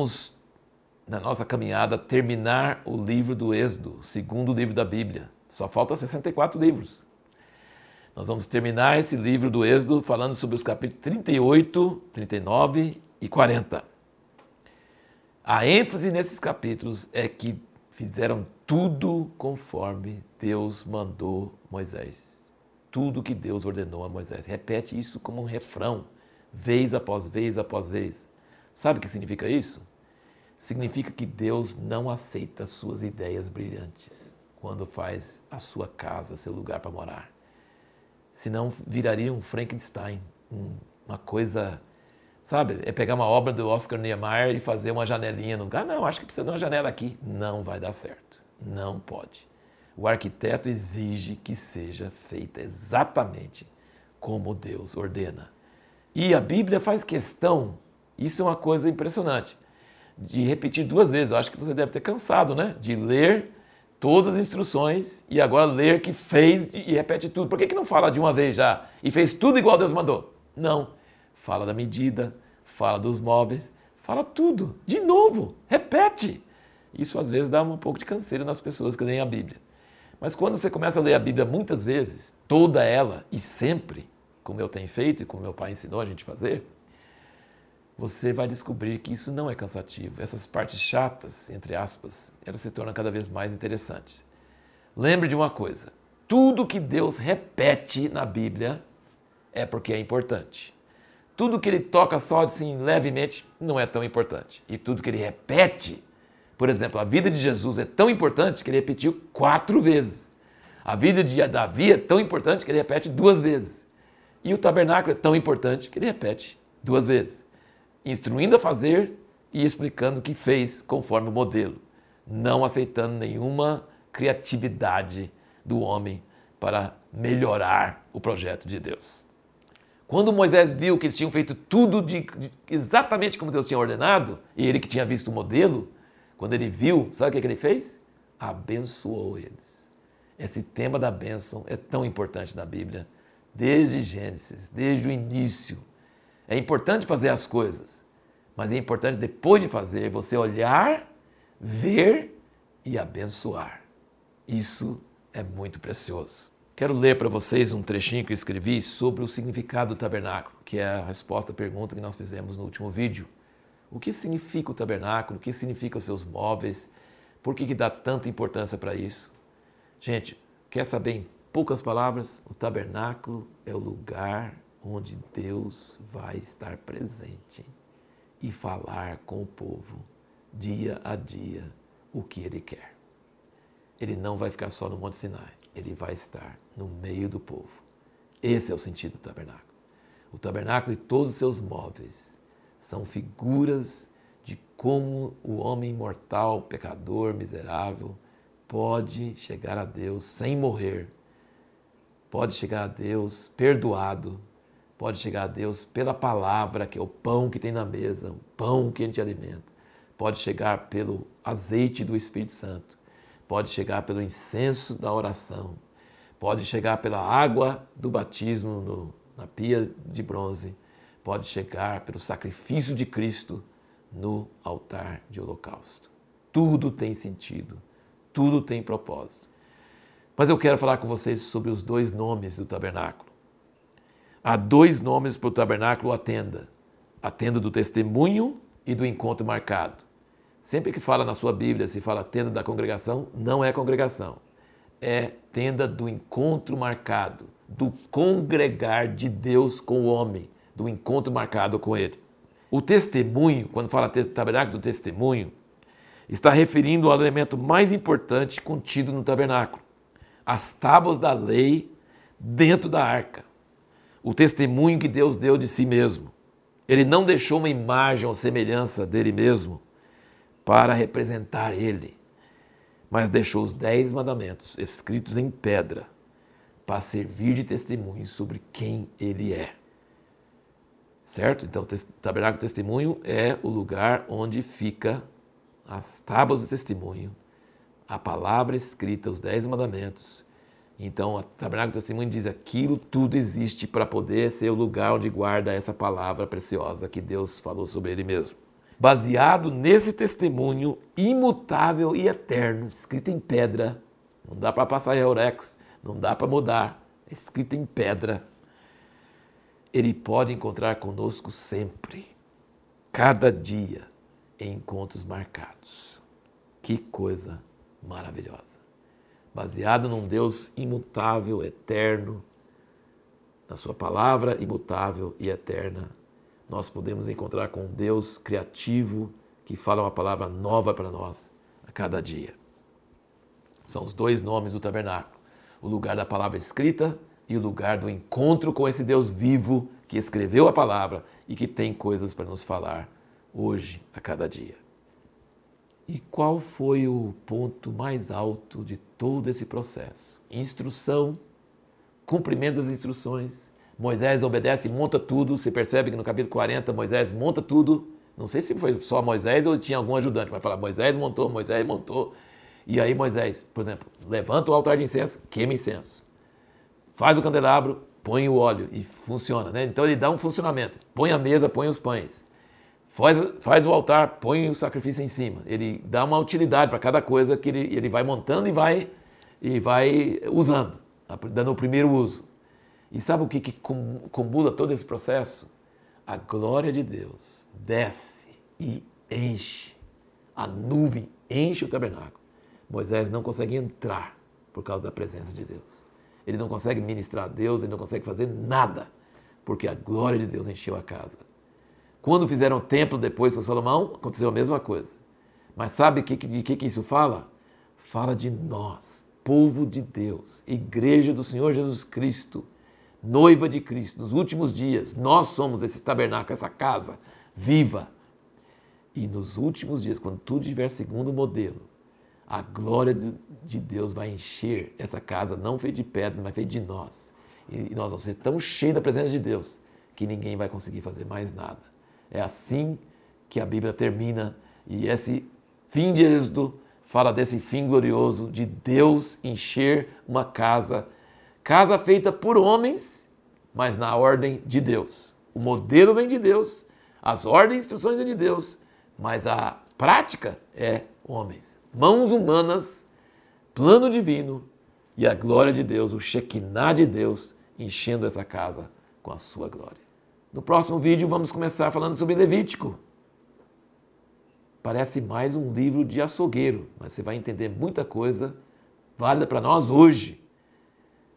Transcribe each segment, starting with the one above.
vamos, na nossa caminhada, terminar o livro do Êxodo, segundo livro da Bíblia. Só falta 64 livros. Nós vamos terminar esse livro do Êxodo falando sobre os capítulos 38, 39 e 40. A ênfase nesses capítulos é que fizeram tudo conforme Deus mandou Moisés. Tudo que Deus ordenou a Moisés. Repete isso como um refrão, vez após vez após vez. Sabe o que significa isso? Significa que Deus não aceita suas ideias brilhantes quando faz a sua casa seu lugar para morar. Senão viraria um Frankenstein, uma coisa Sabe? É pegar uma obra do Oscar Niemeyer e fazer uma janelinha no lugar. Não, acho que precisa de uma janela aqui. Não vai dar certo. Não pode. O arquiteto exige que seja feita exatamente como Deus ordena. E a Bíblia faz questão, isso é uma coisa impressionante, de repetir duas vezes. Eu acho que você deve ter cansado, né? De ler todas as instruções e agora ler que fez e repete tudo. Por que, que não fala de uma vez já e fez tudo igual Deus mandou? Não fala da medida, fala dos móveis, fala tudo, de novo, repete. Isso às vezes dá um pouco de canseira nas pessoas que leem a Bíblia. Mas quando você começa a ler a Bíblia muitas vezes, toda ela e sempre, como eu tenho feito e como meu pai ensinou a gente fazer, você vai descobrir que isso não é cansativo. Essas partes chatas, entre aspas, elas se tornam cada vez mais interessantes. Lembre de uma coisa: tudo que Deus repete na Bíblia é porque é importante. Tudo que ele toca só assim levemente não é tão importante. E tudo que ele repete, por exemplo, a vida de Jesus é tão importante que ele repetiu quatro vezes. A vida de Davi é tão importante que ele repete duas vezes. E o tabernáculo é tão importante que ele repete duas vezes, instruindo a fazer e explicando o que fez conforme o modelo, não aceitando nenhuma criatividade do homem para melhorar o projeto de Deus. Quando Moisés viu que eles tinham feito tudo de, de, exatamente como Deus tinha ordenado, e ele que tinha visto o modelo, quando ele viu, sabe o que, que ele fez? Abençoou eles. Esse tema da bênção é tão importante na Bíblia, desde Gênesis, desde o início. É importante fazer as coisas, mas é importante depois de fazer você olhar, ver e abençoar. Isso é muito precioso. Quero ler para vocês um trechinho que eu escrevi sobre o significado do tabernáculo, que é a resposta à pergunta que nós fizemos no último vídeo. O que significa o tabernáculo? O que significa os seus móveis? Por que, que dá tanta importância para isso? Gente, quer saber em poucas palavras? O tabernáculo é o lugar onde Deus vai estar presente e falar com o povo dia a dia o que Ele quer. Ele não vai ficar só no Monte Sinai ele vai estar no meio do povo. Esse é o sentido do tabernáculo. O tabernáculo e todos os seus móveis são figuras de como o homem mortal, pecador, miserável, pode chegar a Deus sem morrer, pode chegar a Deus perdoado, pode chegar a Deus pela palavra, que é o pão que tem na mesa, o pão que a gente alimenta, pode chegar pelo azeite do Espírito Santo, pode chegar pelo incenso da oração, pode chegar pela água do batismo no, na pia de bronze, pode chegar pelo sacrifício de Cristo no altar de holocausto. Tudo tem sentido, tudo tem propósito. Mas eu quero falar com vocês sobre os dois nomes do tabernáculo. Há dois nomes para o tabernáculo, a tenda: a tenda do testemunho e do encontro marcado. Sempre que fala na sua Bíblia, se fala tenda da congregação, não é congregação. É tenda do encontro marcado, do congregar de Deus com o homem, do encontro marcado com ele. O testemunho, quando fala tabernáculo do testemunho, está referindo ao elemento mais importante contido no tabernáculo, as tábuas da lei dentro da arca. O testemunho que Deus deu de si mesmo. Ele não deixou uma imagem ou semelhança dele mesmo para representar ele, mas deixou os dez mandamentos escritos em pedra para servir de testemunho sobre quem ele é. Certo? Então, o tabernáculo do testemunho é o lugar onde fica as tábuas do testemunho, a palavra escrita, os dez mandamentos. Então, o tabernáculo do testemunho diz aquilo tudo existe para poder ser o lugar onde guarda essa palavra preciosa que Deus falou sobre ele mesmo. baseado nesse testemunho imutável e eterno, escrito em pedra. Não dá para passar Eurex, não dá para mudar, é escrito em pedra. Ele pode encontrar conosco sempre, cada dia, em encontros marcados. Que coisa maravilhosa. Baseado num Deus imutável, eterno, na Sua palavra imutável e eterna nós podemos encontrar com um Deus criativo que fala uma palavra nova para nós a cada dia. São os dois nomes do tabernáculo: o lugar da palavra escrita e o lugar do encontro com esse Deus vivo que escreveu a palavra e que tem coisas para nos falar hoje, a cada dia. E qual foi o ponto mais alto de todo esse processo? Instrução, cumprimento das instruções, Moisés obedece monta tudo. Você percebe que no capítulo 40 Moisés monta tudo. Não sei se foi só Moisés ou tinha algum ajudante, mas falar Moisés montou, Moisés montou. E aí Moisés, por exemplo, levanta o altar de incenso, queima incenso. Faz o candelabro, põe o óleo e funciona, né? Então ele dá um funcionamento. Põe a mesa, põe os pães. Faz, faz o altar, põe o sacrifício em cima. Ele dá uma utilidade para cada coisa que ele, ele vai montando e vai, e vai usando, dando o primeiro uso. E sabe o que, que comula todo esse processo? A glória de Deus desce e enche. A nuvem enche o tabernáculo. Moisés não consegue entrar por causa da presença de Deus. Ele não consegue ministrar a Deus, ele não consegue fazer nada, porque a glória de Deus encheu a casa. Quando fizeram o templo depois com Salomão, aconteceu a mesma coisa. Mas sabe de que, que isso fala? Fala de nós, povo de Deus, igreja do Senhor Jesus Cristo noiva de Cristo, nos últimos dias, nós somos esse tabernáculo, essa casa viva. E nos últimos dias, quando tudo estiver segundo o modelo, a glória de Deus vai encher essa casa, não feita de pedra, mas feita de nós. E nós vamos ser tão cheios da presença de Deus que ninguém vai conseguir fazer mais nada. É assim que a Bíblia termina e esse fim de Êxodo fala desse fim glorioso de Deus encher uma casa Casa feita por homens, mas na ordem de Deus. O modelo vem de Deus, as ordens e instruções vêm de Deus, mas a prática é homens. Mãos humanas, plano divino e a glória de Deus, o Shekinah de Deus, enchendo essa casa com a sua glória. No próximo vídeo vamos começar falando sobre Levítico. Parece mais um livro de açougueiro, mas você vai entender muita coisa válida para nós hoje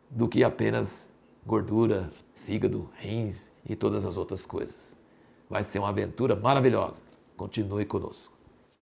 do que apenas gordura, fígado, rins e todas as outras coisas. Vai ser uma aventura maravilhosa. Continue conosco.